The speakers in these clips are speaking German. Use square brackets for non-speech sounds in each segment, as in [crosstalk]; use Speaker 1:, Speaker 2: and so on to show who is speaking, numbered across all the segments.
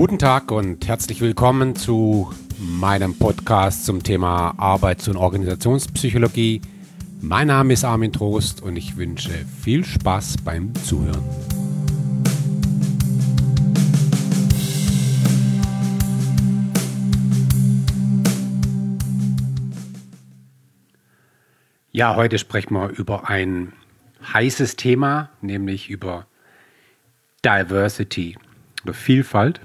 Speaker 1: Guten Tag und herzlich willkommen zu meinem Podcast zum Thema Arbeits- und Organisationspsychologie. Mein Name ist Armin Trost und ich wünsche viel Spaß beim Zuhören. Ja, heute sprechen wir über ein heißes Thema, nämlich über Diversity oder Vielfalt.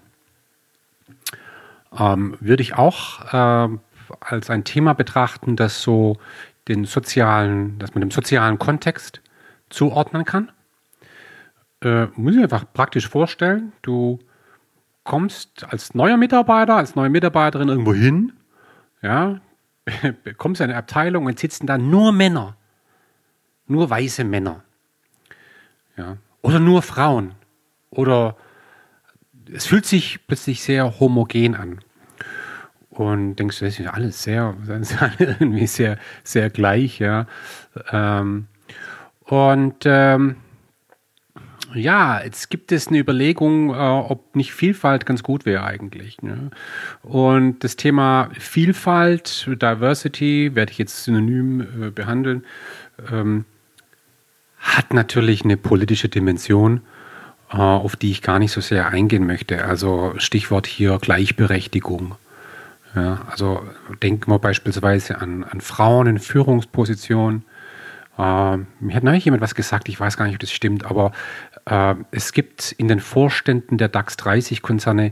Speaker 1: Ähm, würde ich auch äh, als ein Thema betrachten, das so den sozialen, dass man dem sozialen Kontext zuordnen kann. Äh, muss ich einfach praktisch vorstellen, du kommst als neuer Mitarbeiter, als neue Mitarbeiterin irgendwo hin, ja, [laughs] bekommst eine Abteilung und sitzen da nur Männer. Nur weiße Männer. Ja. Oder nur Frauen. Oder es fühlt sich plötzlich sehr homogen an. Und denkst du, das ist alles sehr, [laughs] irgendwie sehr, sehr gleich, ja. Ähm, und ähm, ja, jetzt gibt es eine Überlegung, äh, ob nicht Vielfalt ganz gut wäre eigentlich. Ne? Und das Thema Vielfalt, Diversity, werde ich jetzt synonym äh, behandeln, ähm, hat natürlich eine politische Dimension, auf die ich gar nicht so sehr eingehen möchte. Also Stichwort hier Gleichberechtigung. Ja, also denken wir beispielsweise an, an Frauen in Führungspositionen äh, mir hat neulich jemand was gesagt, ich weiß gar nicht, ob das stimmt, aber äh, es gibt in den Vorständen der DAX 30 Konzerne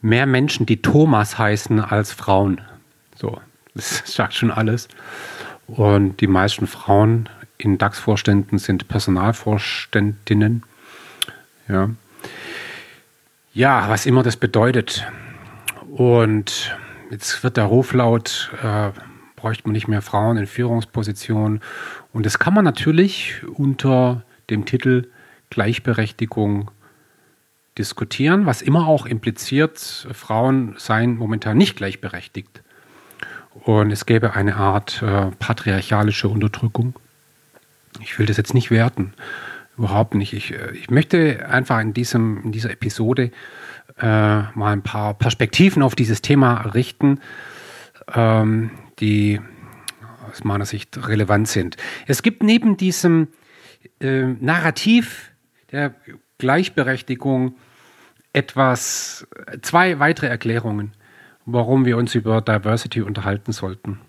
Speaker 1: mehr Menschen, die Thomas heißen, als Frauen. So, das [laughs] sagt schon alles. Und die meisten Frauen in DAX-Vorständen sind Personalvorständinnen. Ja. ja, was immer das bedeutet. Und jetzt wird der Ruf laut, äh, bräuchte man nicht mehr Frauen in Führungspositionen. Und das kann man natürlich unter dem Titel Gleichberechtigung diskutieren, was immer auch impliziert, Frauen seien momentan nicht gleichberechtigt. Und es gäbe eine Art äh, patriarchalische Unterdrückung. Ich will das jetzt nicht werten, überhaupt nicht. Ich, äh, ich möchte einfach in, diesem, in dieser Episode äh, mal ein paar Perspektiven auf dieses Thema richten, ähm, die aus meiner Sicht relevant sind. Es gibt neben diesem äh, Narrativ der Gleichberechtigung etwas, zwei weitere Erklärungen, warum wir uns über Diversity unterhalten sollten.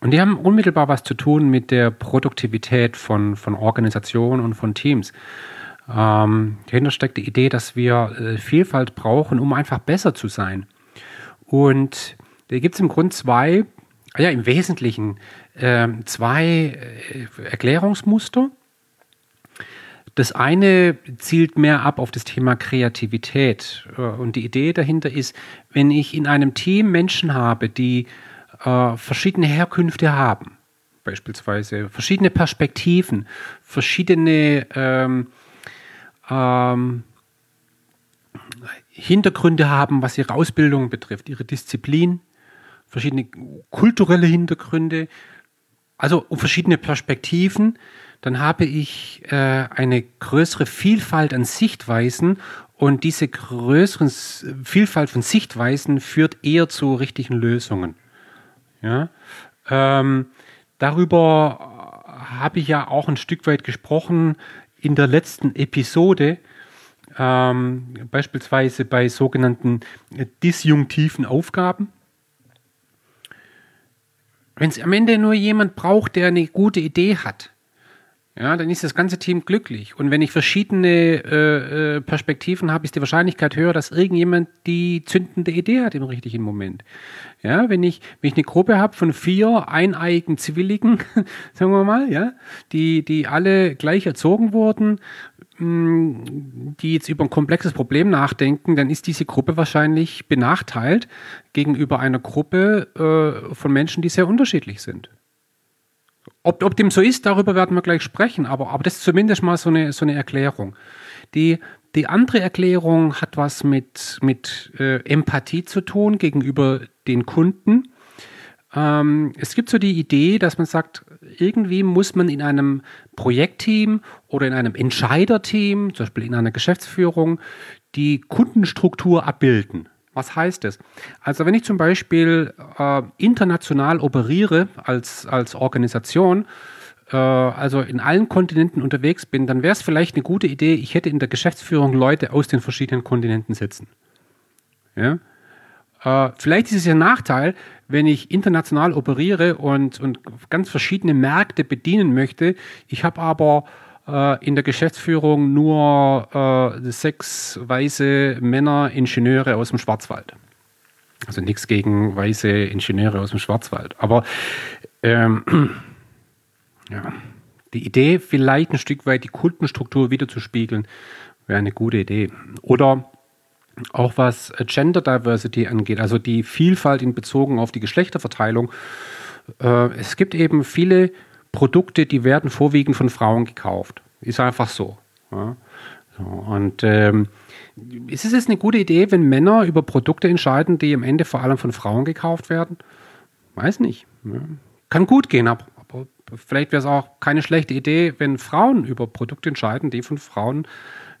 Speaker 1: Und die haben unmittelbar was zu tun mit der Produktivität von, von Organisationen und von Teams. Ähm, dahinter steckt die Idee, dass wir äh, Vielfalt brauchen, um einfach besser zu sein. Und da gibt es im Grunde zwei ja, im Wesentlichen äh, zwei Erklärungsmuster. Das eine zielt mehr ab auf das Thema Kreativität. Äh, und die Idee dahinter ist, wenn ich in einem Team Menschen habe, die äh, verschiedene Herkünfte haben, beispielsweise verschiedene Perspektiven, verschiedene ähm, ähm, Hintergründe haben, was ihre Ausbildung betrifft, ihre Disziplin, verschiedene kulturelle Hintergründe, also verschiedene Perspektiven, dann habe ich äh, eine größere Vielfalt an Sichtweisen und diese größere Vielfalt von Sichtweisen führt eher zu richtigen Lösungen. Ja? Ähm, darüber habe ich ja auch ein Stück weit gesprochen in der letzten Episode, ähm, beispielsweise bei sogenannten disjunktiven Aufgaben wenn es am Ende nur jemand braucht, der eine gute Idee hat, ja, dann ist das ganze Team glücklich. Und wenn ich verschiedene äh, äh, Perspektiven habe, ist die Wahrscheinlichkeit höher, dass irgendjemand die zündende Idee hat im richtigen Moment. Ja, wenn ich, wenn ich eine Gruppe habe von vier eineiigen Zwilligen, [laughs] sagen wir mal, ja, die, die alle gleich erzogen wurden, hm, die jetzt über ein komplexes Problem nachdenken, dann ist diese Gruppe wahrscheinlich benachteilt gegenüber einer Gruppe äh, von Menschen, die sehr unterschiedlich sind. Ob, ob dem so ist, darüber werden wir gleich sprechen, aber, aber das ist zumindest mal so eine, so eine Erklärung. Die, die andere Erklärung hat was mit, mit äh, Empathie zu tun gegenüber den Kunden. Ähm, es gibt so die Idee, dass man sagt, irgendwie muss man in einem Projektteam oder in einem Entscheiderteam, zum Beispiel in einer Geschäftsführung, die Kundenstruktur abbilden. Was heißt das? Also wenn ich zum Beispiel äh, international operiere als, als Organisation, äh, also in allen Kontinenten unterwegs bin, dann wäre es vielleicht eine gute Idee, ich hätte in der Geschäftsführung Leute aus den verschiedenen Kontinenten sitzen. Ja? Äh, vielleicht ist es ja ein Nachteil, wenn ich international operiere und, und ganz verschiedene Märkte bedienen möchte. Ich habe aber äh, in der Geschäftsführung nur äh, sechs weiße Männer, Ingenieure aus dem Schwarzwald. Also nichts gegen weiße Ingenieure aus dem Schwarzwald. Aber ähm, [clears throat] ja, die Idee, vielleicht ein Stück weit die Kundenstruktur wiederzuspiegeln, wäre eine gute Idee. Oder auch was Gender Diversity angeht, also die Vielfalt in Bezogen auf die Geschlechterverteilung. Äh, es gibt eben viele Produkte, die werden vorwiegend von Frauen gekauft. Ist einfach so. Ja. so und ähm, ist es jetzt eine gute Idee, wenn Männer über Produkte entscheiden, die am Ende vor allem von Frauen gekauft werden? Weiß nicht. Ja. Kann gut gehen, aber, vielleicht wäre es auch keine schlechte Idee, wenn Frauen über Produkte entscheiden, die von Frauen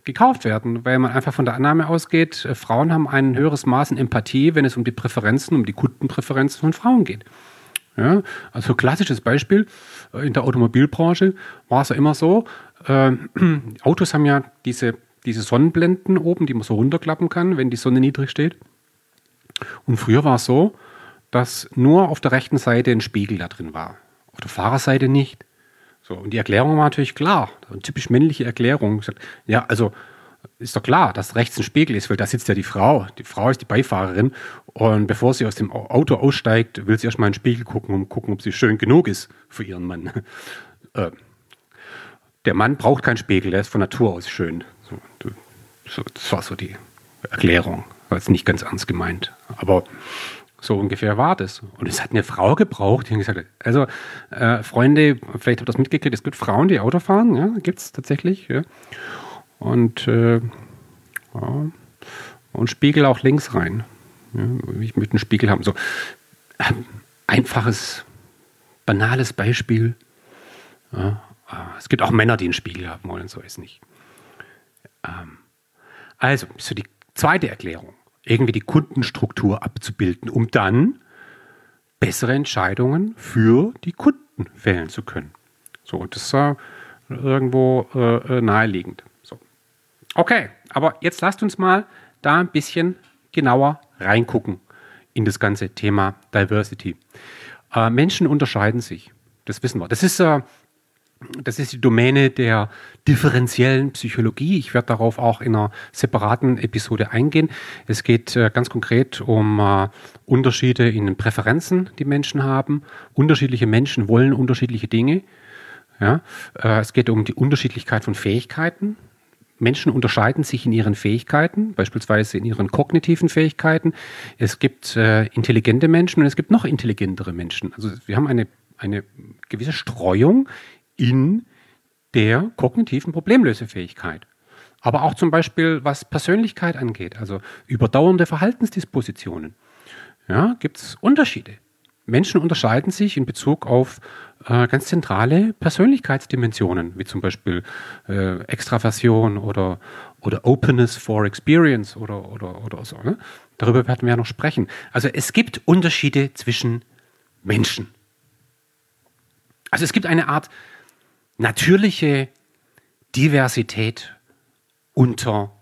Speaker 1: gekauft werden, weil man einfach von der Annahme ausgeht, äh, Frauen haben ein höheres Maß an Empathie, wenn es um die Präferenzen, um die Kundenpräferenzen von Frauen geht. Ja, also klassisches Beispiel, in der Automobilbranche war es ja immer so, äh, [clears throat] Autos haben ja diese, diese Sonnenblenden oben, die man so runterklappen kann, wenn die Sonne niedrig steht. Und früher war es so, dass nur auf der rechten Seite ein Spiegel da drin war. Auf der Fahrerseite nicht. So, und die Erklärung war natürlich klar, eine typisch männliche Erklärung. Ja, also ist doch klar, dass rechts ein Spiegel ist, weil da sitzt ja die Frau. Die Frau ist die Beifahrerin und bevor sie aus dem Auto aussteigt, will sie erstmal in den Spiegel gucken, um gucken, ob sie schön genug ist für ihren Mann. [laughs] Äh, der Mann braucht keinen Spiegel, der ist von Natur aus schön. So, das war so die Erklärung. War jetzt nicht ganz ernst gemeint. Aber so ungefähr war das. Und es hat eine Frau gebraucht, die gesagt hat, also äh, Freunde, vielleicht habt ihr das mitgekriegt, es gibt Frauen, die Auto fahren, ja, gibt es tatsächlich. Ja. Und, äh, ja. und Spiegel auch links rein. Ja, ich möchte einen Spiegel haben. So äh, einfaches, banales Beispiel. Ja, äh, es gibt auch Männer, die einen Spiegel haben wollen, so ist nicht. Ähm, also, so die zweite Erklärung. Irgendwie die Kundenstruktur abzubilden, um dann bessere Entscheidungen für die Kunden fällen zu können. So, und das ist äh, irgendwo äh, naheliegend. Okay, aber jetzt lasst uns mal da ein bisschen genauer reingucken in das ganze Thema Diversity. Äh, Menschen unterscheiden sich, das wissen wir. Das ist, äh, das ist die Domäne der differenziellen Psychologie. Ich werde darauf auch in einer separaten Episode eingehen. Es geht äh, ganz konkret um äh, Unterschiede in den Präferenzen, die Menschen haben. Unterschiedliche Menschen wollen unterschiedliche Dinge. Ja? Äh, es geht um die Unterschiedlichkeit von Fähigkeiten. Menschen unterscheiden sich in ihren Fähigkeiten, beispielsweise in ihren kognitiven Fähigkeiten. Es gibt äh, intelligente Menschen und es gibt noch intelligentere Menschen. Also wir haben eine, eine gewisse Streuung in der kognitiven Problemlösefähigkeit. Aber auch zum Beispiel, was Persönlichkeit angeht, also überdauernde Verhaltensdispositionen, ja, gibt es Unterschiede. Menschen unterscheiden sich in Bezug auf äh, ganz zentrale Persönlichkeitsdimensionen, wie zum Beispiel äh, Extraversion oder, oder Openness for Experience oder, oder, oder so. Ne? Darüber werden wir ja noch sprechen. Also es gibt Unterschiede zwischen Menschen. Also es gibt eine Art natürliche Diversität unter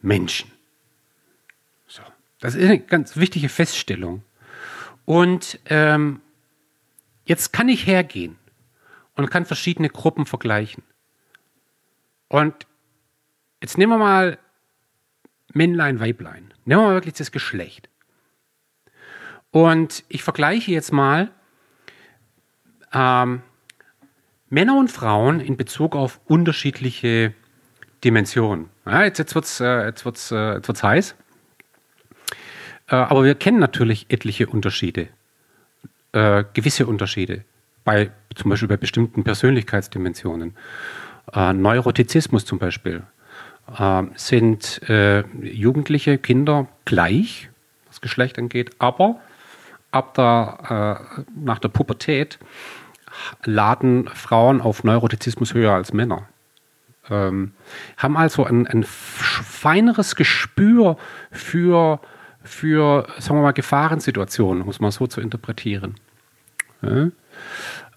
Speaker 1: Menschen. So. Das ist eine ganz wichtige Feststellung. Und ähm, jetzt kann ich hergehen und kann verschiedene Gruppen vergleichen. Und jetzt nehmen wir mal Männlein, Weiblein. Nehmen wir mal wirklich das Geschlecht. Und ich vergleiche jetzt mal ähm, Männer und Frauen in Bezug auf unterschiedliche Dimensionen. Ja, jetzt jetzt wird es äh, äh, heiß. Äh, aber wir kennen natürlich etliche Unterschiede, äh, gewisse Unterschiede, bei, zum Beispiel bei bestimmten Persönlichkeitsdimensionen. Äh, Neurotizismus zum Beispiel. Äh, sind äh, Jugendliche, Kinder gleich, was Geschlecht angeht, aber ab der, äh, nach der Pubertät laden Frauen auf Neurotizismus höher als Männer. Ähm, haben also ein, ein feineres Gespür für, für, sagen wir mal, Gefahrensituationen, muss man so zu interpretieren. Ja?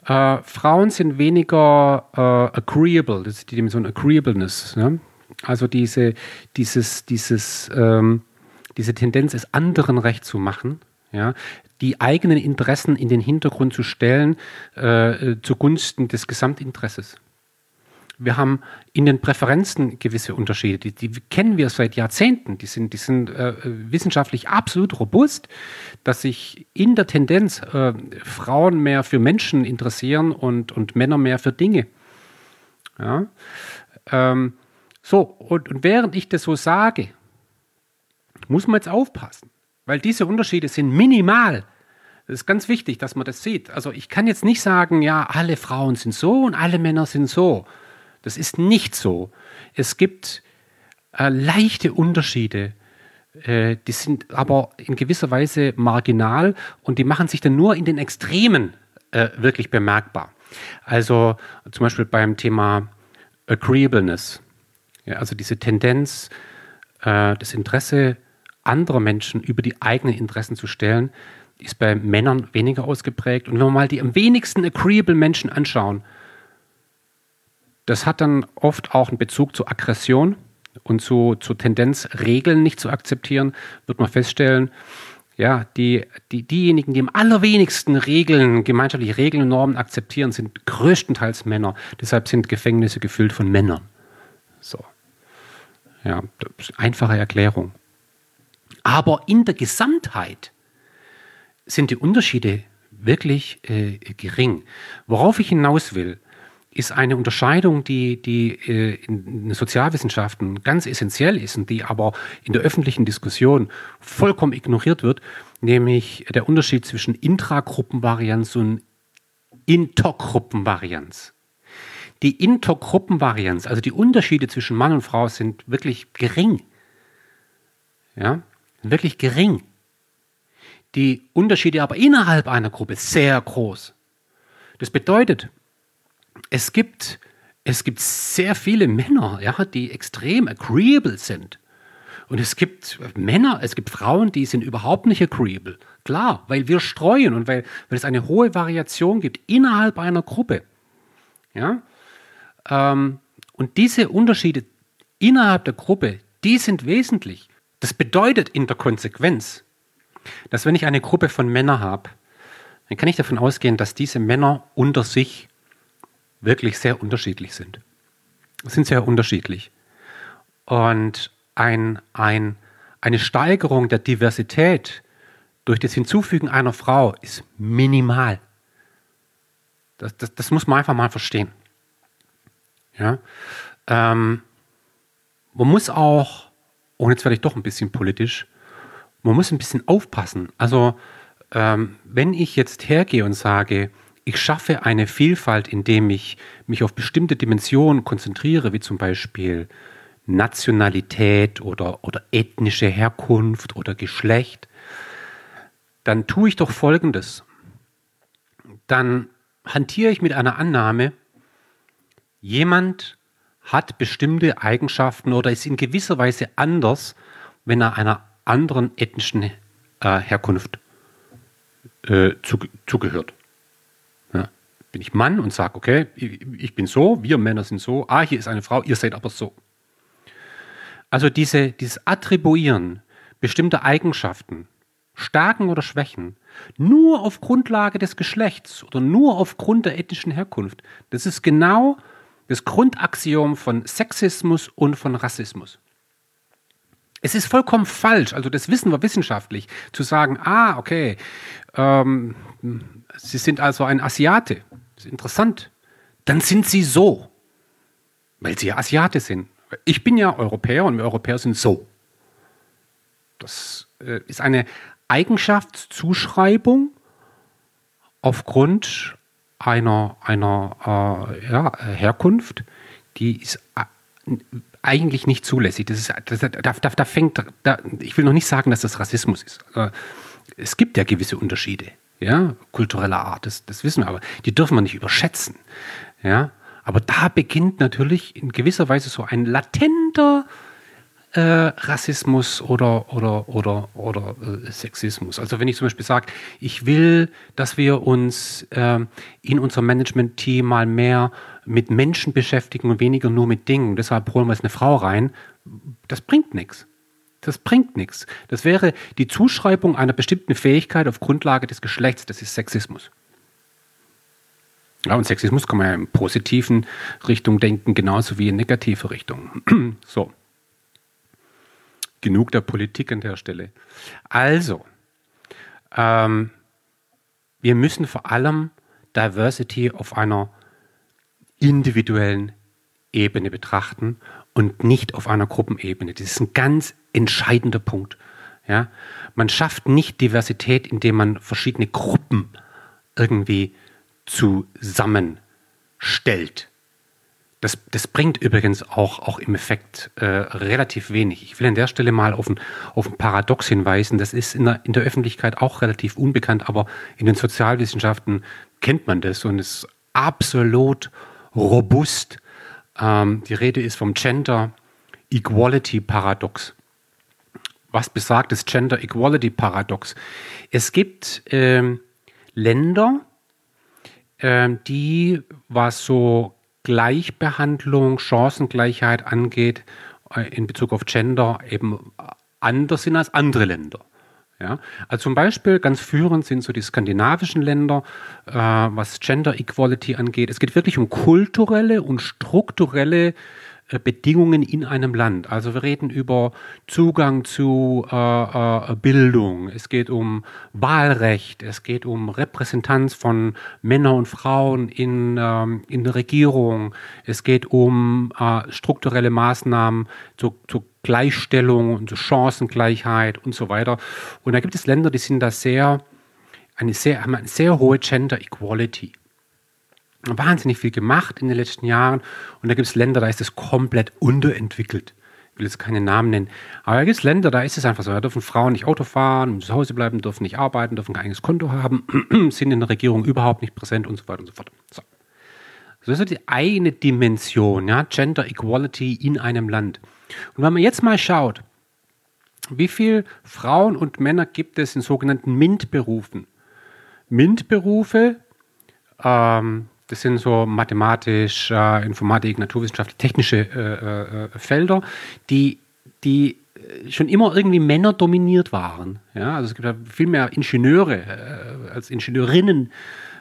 Speaker 1: Äh, Frauen sind weniger äh, agreeable, das ist die Dimension Agreeableness. Ne? Also diese, dieses, dieses, ähm, diese Tendenz, es anderen recht zu machen, ja, die eigenen Interessen in den Hintergrund zu stellen äh, zugunsten des Gesamtinteresses. Wir haben in den Präferenzen gewisse Unterschiede, die, die kennen wir seit Jahrzehnten, die sind, die sind äh, wissenschaftlich absolut robust, dass sich in der Tendenz äh, Frauen mehr für Menschen interessieren und, und Männer mehr für Dinge. Ja? Ähm, so, und, und während ich das so sage, muss man jetzt aufpassen, weil diese Unterschiede sind minimal. Das ist ganz wichtig, dass man das sieht. Also ich kann jetzt nicht sagen, ja, alle Frauen sind so und alle Männer sind so. Das ist nicht so. Es gibt äh, leichte Unterschiede, äh, die sind aber in gewisser Weise marginal und die machen sich dann nur in den Extremen äh, wirklich bemerkbar. Also zum Beispiel beim Thema Agreeableness, ja, also diese Tendenz, äh, das Interesse anderer Menschen über die eigenen Interessen zu stellen, ist bei Männern weniger ausgeprägt. Und wenn wir mal die am wenigsten agreeable Menschen anschauen, das hat dann oft auch einen Bezug zur Aggression und zu, zur Tendenz, Regeln nicht zu akzeptieren, wird man feststellen, ja, die, die, diejenigen, die am allerwenigsten Regeln, gemeinschaftliche Regeln und Normen akzeptieren, sind größtenteils Männer. Deshalb sind Gefängnisse gefüllt von Männern. So. Ja, einfache Erklärung. Aber in der Gesamtheit sind die Unterschiede wirklich äh, gering. Worauf ich hinaus will, ist eine Unterscheidung, die, die äh, in den Sozialwissenschaften ganz essentiell ist und die aber in der öffentlichen Diskussion vollkommen ignoriert wird, nämlich der Unterschied zwischen Intragruppenvarianz und Intergruppenvarianz. Die Intergruppenvarianz, also die Unterschiede zwischen Mann und Frau, sind wirklich gering. Ja, wirklich gering. Die Unterschiede aber innerhalb einer Gruppe sehr groß. Das bedeutet, es gibt, es gibt sehr viele Männer, ja, die extrem agreeable sind. Und es gibt Männer, es gibt Frauen, die sind überhaupt nicht agreeable. Klar, weil wir streuen und weil, weil es eine hohe Variation gibt innerhalb einer Gruppe. Ja? Ähm, und diese Unterschiede innerhalb der Gruppe, die sind wesentlich. Das bedeutet in der Konsequenz, dass wenn ich eine Gruppe von Männern habe, dann kann ich davon ausgehen, dass diese Männer unter sich wirklich sehr unterschiedlich sind. Sind sehr unterschiedlich. Und ein, ein, eine Steigerung der Diversität durch das Hinzufügen einer Frau ist minimal. Das, das, das muss man einfach mal verstehen. Ja? Ähm, man muss auch, und jetzt werde ich doch ein bisschen politisch, man muss ein bisschen aufpassen. Also, ähm, wenn ich jetzt hergehe und sage, ich schaffe eine Vielfalt, indem ich mich auf bestimmte Dimensionen konzentriere, wie zum Beispiel Nationalität oder, oder ethnische Herkunft oder Geschlecht, dann tue ich doch Folgendes. Dann hantiere ich mit einer Annahme, jemand hat bestimmte Eigenschaften oder ist in gewisser Weise anders, wenn er einer anderen ethnischen äh, Herkunft äh, zu, zugehört bin ich Mann und sage, okay, ich bin so, wir Männer sind so, ah, hier ist eine Frau, ihr seid aber so. Also diese, dieses Attribuieren bestimmter Eigenschaften, Stärken oder Schwächen, nur auf Grundlage des Geschlechts oder nur aufgrund der ethnischen Herkunft, das ist genau das Grundaxiom von Sexismus und von Rassismus. Es ist vollkommen falsch, also das wissen wir wissenschaftlich, zu sagen, ah, okay, ähm, Sie sind also ein Asiate interessant. Dann sind sie so, weil sie ja Asiate sind. Ich bin ja Europäer und wir Europäer sind so. Das äh, ist eine Eigenschaftszuschreibung aufgrund einer, einer äh, ja, Herkunft, die ist äh, eigentlich nicht zulässig. Das ist, das, da, da, da fängt, da, ich will noch nicht sagen, dass das Rassismus ist. Äh, es gibt ja gewisse Unterschiede. Ja, kultureller Art, das, das wissen wir, aber die dürfen wir nicht überschätzen. Ja, aber da beginnt natürlich in gewisser Weise so ein latenter äh, Rassismus oder, oder, oder, oder äh, Sexismus. Also wenn ich zum Beispiel sage, ich will, dass wir uns äh, in unserem Management-Team mal mehr mit Menschen beschäftigen und weniger nur mit Dingen, deshalb holen wir jetzt eine Frau rein, das bringt nichts. Das bringt nichts. Das wäre die Zuschreibung einer bestimmten Fähigkeit auf Grundlage des Geschlechts, das ist Sexismus. Ja, und Sexismus kann man ja in positiven Richtung denken, genauso wie in negative Richtung. [clears throat] so genug der Politik an der Stelle. Also, ähm, wir müssen vor allem Diversity auf einer individuellen Ebene betrachten und nicht auf einer Gruppenebene. Das ist ein ganz entscheidender Punkt. Ja? Man schafft nicht Diversität, indem man verschiedene Gruppen irgendwie zusammenstellt. Das, das bringt übrigens auch, auch im Effekt äh, relativ wenig. Ich will an der Stelle mal auf ein, auf ein Paradox hinweisen. Das ist in der, in der Öffentlichkeit auch relativ unbekannt, aber in den Sozialwissenschaften kennt man das und ist absolut robust. Ähm, die Rede ist vom Gender Equality Paradox. Was besagt das Gender Equality Paradox? Es gibt ähm, Länder, ähm, die, was so Gleichbehandlung, Chancengleichheit angeht, äh, in Bezug auf Gender eben anders sind als andere Länder. Ja, also zum Beispiel ganz führend sind so die skandinavischen Länder, äh, was Gender Equality angeht. Es geht wirklich um kulturelle und strukturelle äh, Bedingungen in einem Land. Also wir reden über Zugang zu äh, äh, Bildung, es geht um Wahlrecht, es geht um Repräsentanz von Männern und Frauen in, ähm, in der Regierung, es geht um äh, strukturelle Maßnahmen zur, zur Gleichstellung und Chancengleichheit und so weiter. Und da gibt es Länder, die sind da sehr, eine sehr, haben eine sehr hohe Gender Equality wahnsinnig viel gemacht in den letzten Jahren. Und da gibt es Länder, da ist es komplett unterentwickelt. Ich will jetzt keine Namen nennen. Aber da gibt es Länder, da ist es einfach so. Da dürfen Frauen nicht Auto fahren, zu Hause bleiben, dürfen nicht arbeiten, dürfen kein eigenes Konto haben, [clears throat] sind in der Regierung überhaupt nicht präsent und so weiter und so fort. So. Das ist die eine Dimension, ja, Gender Equality in einem Land. Und wenn man jetzt mal schaut, wie viele Frauen und Männer gibt es in sogenannten MINT-Berufen? MINT-Berufe, ähm, das sind so mathematisch, äh, Informatik, Naturwissenschaft, technische äh, äh, Felder, die, die schon immer irgendwie Männer dominiert waren. Ja, also es gibt ja viel mehr Ingenieure äh, als Ingenieurinnen.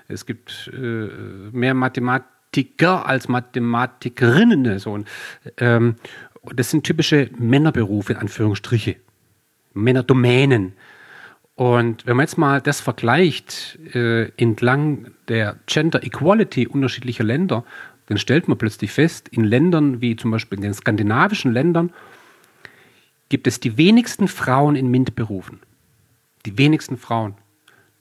Speaker 1: Es gibt äh, mehr Mathematiker als Mathematikerinnen. So. Und, ähm, das sind typische Männerberufe, in Anführungsstriche. Männerdomänen. Und wenn man jetzt mal das vergleicht äh, entlang der Gender Equality unterschiedlicher Länder, dann stellt man plötzlich fest, in Ländern wie zum Beispiel in den skandinavischen Ländern gibt es die wenigsten Frauen in MINT-Berufen. Die wenigsten Frauen.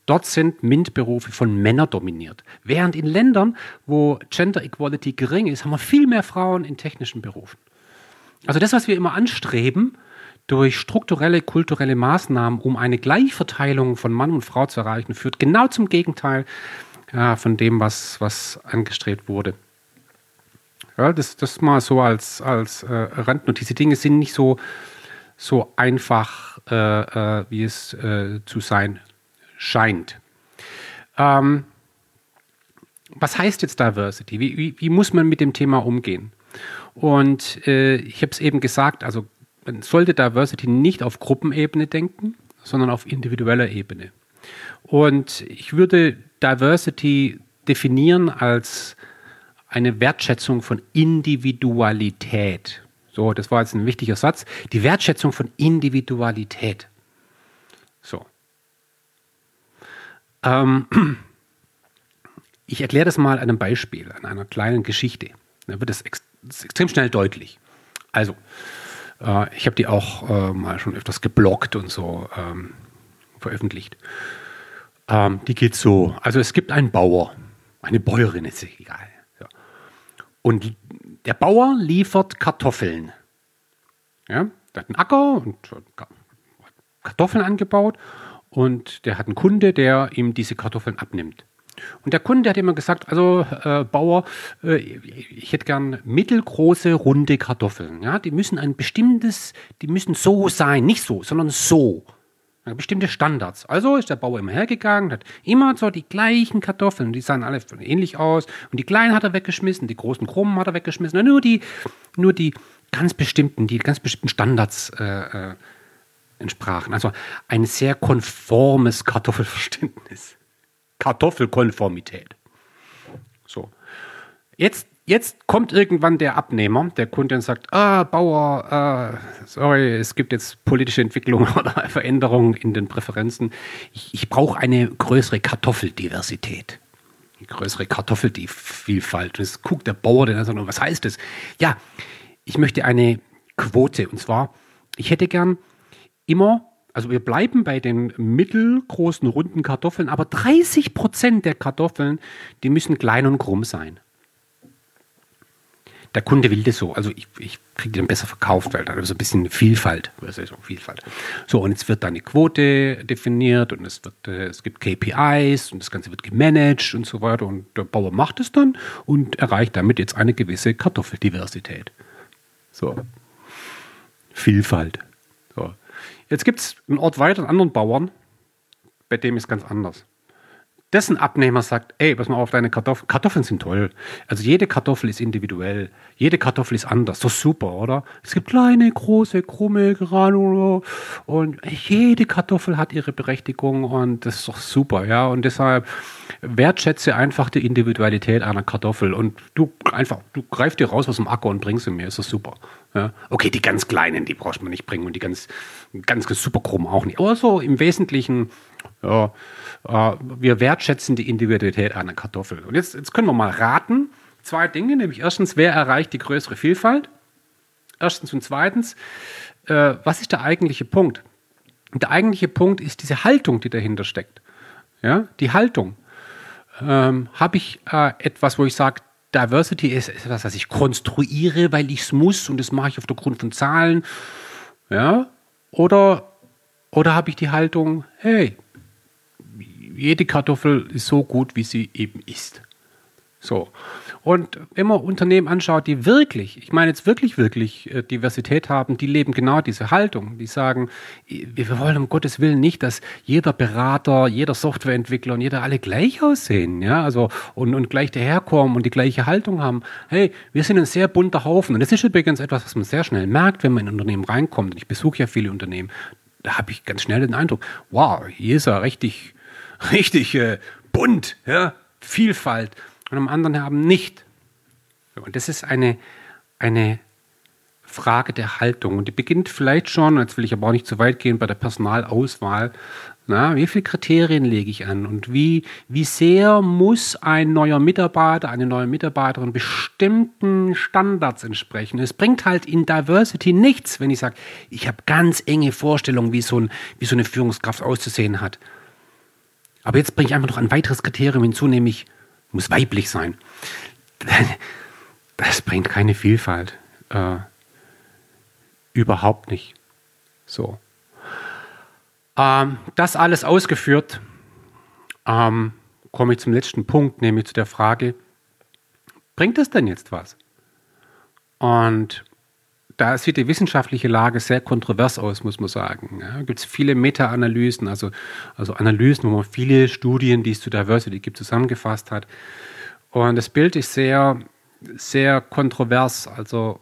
Speaker 1: Dort sind MINT-Berufe von Männern dominiert. Während in Ländern, wo Gender Equality gering ist, haben wir viel mehr Frauen in technischen Berufen. Also das, was wir immer anstreben, durch strukturelle, kulturelle Maßnahmen, um eine Gleichverteilung von Mann und Frau zu erreichen, führt genau zum Gegenteil ja, von dem, was, was angestrebt wurde. Ja, das, das mal so als, als äh, Randnotiz. Die Dinge sind nicht so, so einfach, äh, äh, wie es äh, zu sein scheint. Ähm, was heißt jetzt Diversity? Wie, wie, wie, muss man mit dem Thema umgehen? Und äh, ich habe es eben gesagt, also man sollte Diversity nicht auf Gruppenebene denken, sondern auf individueller Ebene. Und ich würde Diversity definieren als eine Wertschätzung von Individualität. So, das war jetzt ein wichtiger Satz. Die Wertschätzung von Individualität. So. Ähm, [clears throat] ich erkläre das mal an einem Beispiel, an einer kleinen Geschichte. Da wird es ex extrem schnell deutlich. Also, äh, ich habe die auch äh, mal schon öfters geblockt und so ähm, veröffentlicht. Ähm, die geht so. Also es gibt einen Bauer, eine Bäuerin, ist egal. Ja. Und der Bauer liefert Kartoffeln. Ja, der hat einen Acker und Kartoffeln angebaut und der hat einen Kunde, der ihm diese Kartoffeln abnimmt. Und der Kunde hat immer gesagt, also äh, Bauer, äh, ich hätte gern mittelgroße, runde Kartoffeln. Ja, die müssen ein bestimmtes, die müssen so sein, nicht so, sondern so. Ja, bestimmte Standards. Also ist der Bauer immer hergegangen, hat immer so die gleichen Kartoffeln, die sahen alle ähnlich aus. Und die kleinen hat er weggeschmissen, die großen Krummen hat er weggeschmissen. Nur die, nur die ganz bestimmten, die ganz bestimmten Standards äh, äh, entsprachen. Also ein sehr konformes Kartoffelverständnis. Kartoffelkonformität. So. Jetzt, jetzt kommt irgendwann der Abnehmer, der Kunde und sagt, ah, Bauer, äh, sorry, es gibt jetzt politische Entwicklungen [laughs] oder Veränderungen in den Präferenzen. Ich, ich brauche eine größere Kartoffeldiversität. Eine größere Kartoffelvielfalt. Und jetzt guckt der Bauer, der sagt, was heißt das? Ja, ich möchte eine Quote. Und zwar, ich hätte gern immer also wir bleiben bei den mittelgroßen runden Kartoffeln, aber 30 Prozent der Kartoffeln, die müssen klein und krumm sein. Der Kunde will das so. Also ich, ich kriege dann besser verkauft, weil da ist ein bisschen Vielfalt. Vielfalt. So, und jetzt wird da eine Quote definiert und es, wird, äh, es gibt KPIs und das Ganze wird gemanagt und so weiter. Und der Bauer macht es dann und erreicht damit jetzt eine gewisse Kartoffeldiversität. So. Vielfalt. Jetzt gibt es einen Ort weiter, einen anderen Bauern, bei dem ist ganz anders. Dessen Abnehmer sagt, ey, pass mal auf deine Kartoffeln. Kartoffeln sind toll. Also jede Kartoffel ist individuell. Jede Kartoffel ist anders. Das ist super, oder? Es gibt kleine, große, krumme, Granulo und jede Kartoffel hat ihre Berechtigung und das ist doch super, ja. Und deshalb wertschätze einfach die Individualität einer Kartoffel und du einfach, du greifst dir raus aus dem Acker und bringst sie mir. Ist das super. Ja. Okay, die ganz kleinen, die brauchst man nicht bringen und die ganz, ganz, super krumm auch nicht. Aber so im Wesentlichen, ja, äh, wir wertschätzen die Individualität einer Kartoffel. Und jetzt, jetzt können wir mal raten. Zwei Dinge, nämlich erstens, wer erreicht die größere Vielfalt? Erstens und zweitens, äh, was ist der eigentliche Punkt? Der eigentliche Punkt ist diese Haltung, die dahinter steckt. Ja, die Haltung. Ähm, Habe ich äh, etwas, wo ich sage, Diversity ist etwas, was ich konstruiere, weil ich es muss und das mache ich auf der Grund von Zahlen. Ja? Oder, oder habe ich die Haltung, hey, jede Kartoffel ist so gut, wie sie eben ist. So. Und wenn man Unternehmen anschaut, die wirklich, ich meine jetzt wirklich, wirklich äh, Diversität haben, die leben genau diese Haltung. Die sagen, wir wollen um Gottes Willen nicht, dass jeder Berater, jeder Softwareentwickler und jeder alle gleich aussehen, ja, also und, und gleich daherkommen und die gleiche Haltung haben. Hey, wir sind ein sehr bunter Haufen. Und das ist übrigens etwas, was man sehr schnell merkt, wenn man in ein Unternehmen reinkommt. Und ich besuche ja viele Unternehmen. Da habe ich ganz schnell den Eindruck, wow, hier ist er richtig, [laughs] richtig äh, bunt, ja, Vielfalt und am anderen haben nicht. Und das ist eine, eine Frage der Haltung. Und die beginnt vielleicht schon, jetzt will ich aber auch nicht zu weit gehen, bei der Personalauswahl. Na, wie viele Kriterien lege ich an und wie, wie sehr muss ein neuer Mitarbeiter, eine neue Mitarbeiterin bestimmten Standards entsprechen? Es bringt halt in Diversity nichts, wenn ich sage, ich habe ganz enge Vorstellungen, wie so, ein, wie so eine Führungskraft auszusehen hat. Aber jetzt bringe ich einfach noch ein weiteres Kriterium hinzu, nämlich muss weiblich sein. Das bringt keine Vielfalt. Äh, überhaupt nicht. So. Ähm, das alles ausgeführt, ähm, komme ich zum letzten Punkt, nämlich zu der Frage, bringt es denn jetzt was? Und da sieht die wissenschaftliche Lage sehr kontrovers aus, muss man sagen. Ja, gibt es viele Meta-Analysen, also, also Analysen, wo man viele Studien, die es zu Diversity gibt, zusammengefasst hat. Und das Bild ist sehr, sehr kontrovers. Also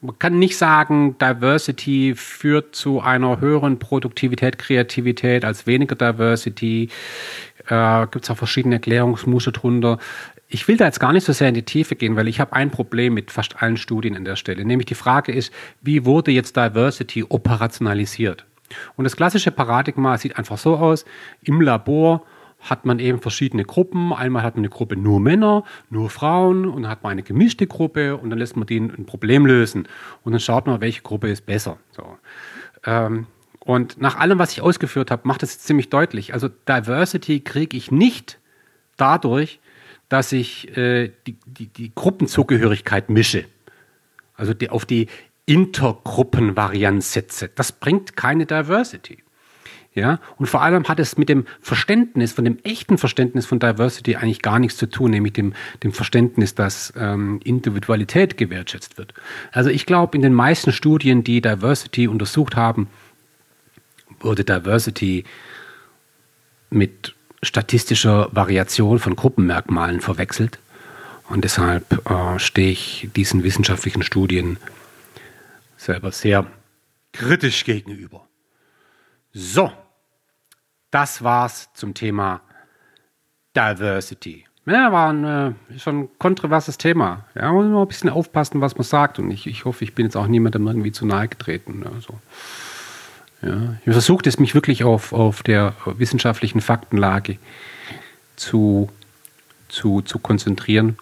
Speaker 1: man kann nicht sagen, Diversity führt zu einer höheren Produktivität, Kreativität als weniger Diversity. Äh, Gibt es auch verschiedene Erklärungsmuster drunter. Ich will da jetzt gar nicht so sehr in die Tiefe gehen, weil ich habe ein Problem mit fast allen Studien an der Stelle. Nämlich die Frage ist, wie wurde jetzt Diversity operationalisiert? Und das klassische Paradigma sieht einfach so aus, im Labor hat man eben verschiedene Gruppen. Einmal hat man eine Gruppe nur Männer, nur Frauen und dann hat man eine gemischte Gruppe und dann lässt man denen ein Problem lösen. Und dann schaut man, welche Gruppe ist besser. So. Ähm, und nach allem, was ich ausgeführt habe, macht es ziemlich deutlich. Also Diversity kriege ich nicht dadurch, dass ich äh, die, die, die Gruppenzugehörigkeit mische. Also die, auf die Intergruppenvarianz setze. Das bringt keine Diversity. Ja, und vor allem hat es mit dem Verständnis, von dem echten Verständnis von Diversity eigentlich gar nichts zu tun, nämlich dem, dem Verständnis, dass ähm, Individualität gewertschätzt wird. Also ich glaube, in den meisten Studien, die Diversity untersucht haben, wurde Diversity mit statistischer Variation von Gruppenmerkmalen verwechselt. Und deshalb äh, stehe ich diesen wissenschaftlichen Studien selber sehr kritisch gegenüber. So, das war's zum Thema Diversity. Ja, war ein äh, schon ein kontroverses Thema. Ja, muss man ein bisschen aufpassen, was man sagt. Und ich, ich hoffe, ich bin jetzt auch niemandem irgendwie zu nahe getreten. Also, ja. Ich versuche es mich wirklich auf, auf der wissenschaftlichen Faktenlage zu, zu, zu konzentrieren.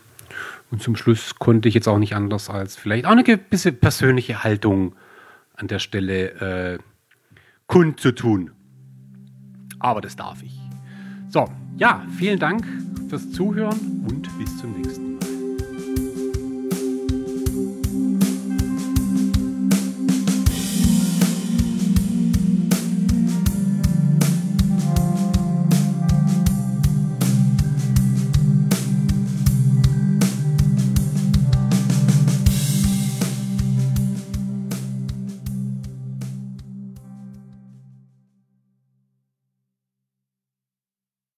Speaker 1: Und zum Schluss konnte ich jetzt auch nicht anders als vielleicht auch eine gewisse persönliche Haltung an der Stelle äh, kundzutun. Aber das darf ich. So, ja, vielen Dank fürs Zuhören und bis zum nächsten Mal.